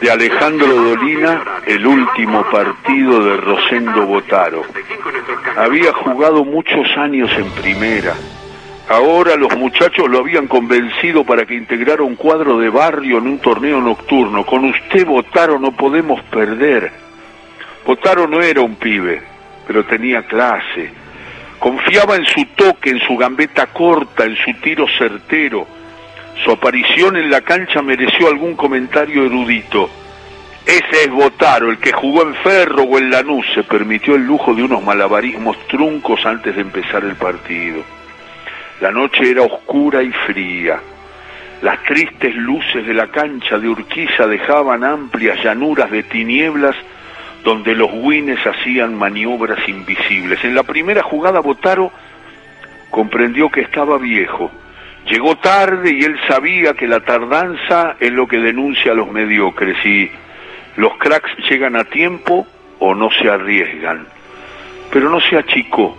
de Alejandro Dolina, el último partido de Rosendo Botaro. Había jugado muchos años en primera. Ahora los muchachos lo habían convencido para que integrara un cuadro de barrio en un torneo nocturno. Con usted, Botaro, no podemos perder. Botaro no era un pibe, pero tenía clase. Confiaba en su toque, en su gambeta corta, en su tiro certero su aparición en la cancha mereció algún comentario erudito. Ese es Botaro, el que jugó en Ferro o en Lanús, se permitió el lujo de unos malabarismos truncos antes de empezar el partido. La noche era oscura y fría. Las tristes luces de la cancha de Urquiza dejaban amplias llanuras de tinieblas donde los guines hacían maniobras invisibles. En la primera jugada Botaro comprendió que estaba viejo Llegó tarde y él sabía que la tardanza es lo que denuncia a los mediocres y los cracks llegan a tiempo o no se arriesgan. Pero no se achicó.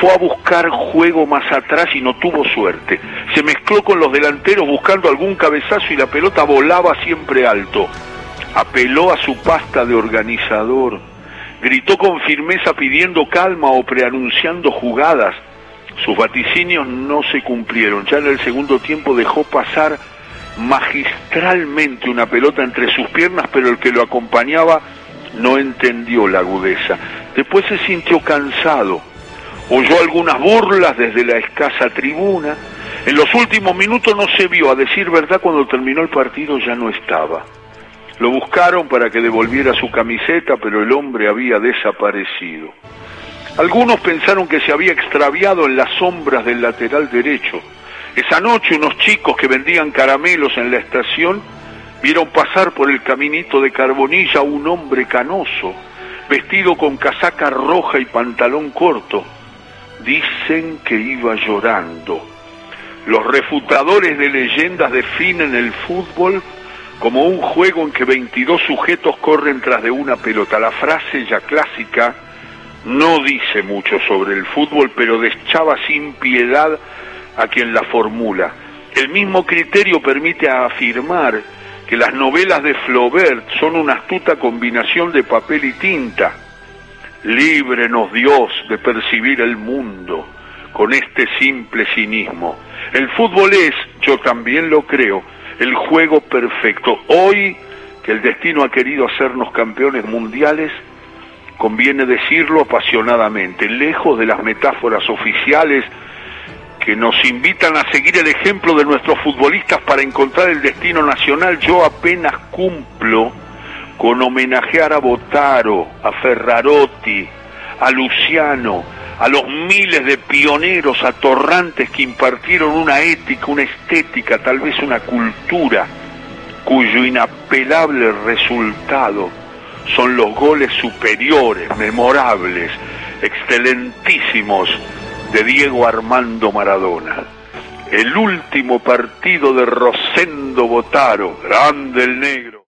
Fue a buscar juego más atrás y no tuvo suerte. Se mezcló con los delanteros buscando algún cabezazo y la pelota volaba siempre alto. Apeló a su pasta de organizador. Gritó con firmeza pidiendo calma o preanunciando jugadas sus vaticinios no se cumplieron. Ya en el segundo tiempo dejó pasar magistralmente una pelota entre sus piernas, pero el que lo acompañaba no entendió la agudeza. Después se sintió cansado, oyó algunas burlas desde la escasa tribuna. En los últimos minutos no se vio, a decir verdad, cuando terminó el partido ya no estaba. Lo buscaron para que devolviera su camiseta, pero el hombre había desaparecido. Algunos pensaron que se había extraviado en las sombras del lateral derecho. Esa noche unos chicos que vendían caramelos en la estación vieron pasar por el caminito de Carbonilla un hombre canoso, vestido con casaca roja y pantalón corto. Dicen que iba llorando. Los refutadores de leyendas definen el fútbol como un juego en que 22 sujetos corren tras de una pelota. La frase ya clásica no dice mucho sobre el fútbol, pero deschaba sin piedad a quien la formula. El mismo criterio permite afirmar que las novelas de Flaubert son una astuta combinación de papel y tinta. Líbrenos Dios de percibir el mundo con este simple cinismo. El fútbol es, yo también lo creo, el juego perfecto. Hoy que el destino ha querido hacernos campeones mundiales, conviene decirlo apasionadamente, lejos de las metáforas oficiales que nos invitan a seguir el ejemplo de nuestros futbolistas para encontrar el destino nacional, yo apenas cumplo con homenajear a Botaro, a Ferrarotti, a Luciano, a los miles de pioneros atorrantes que impartieron una ética, una estética, tal vez una cultura, cuyo inapelable resultado son los goles superiores, memorables, excelentísimos de Diego Armando Maradona. El último partido de Rosendo Botaro, grande el negro.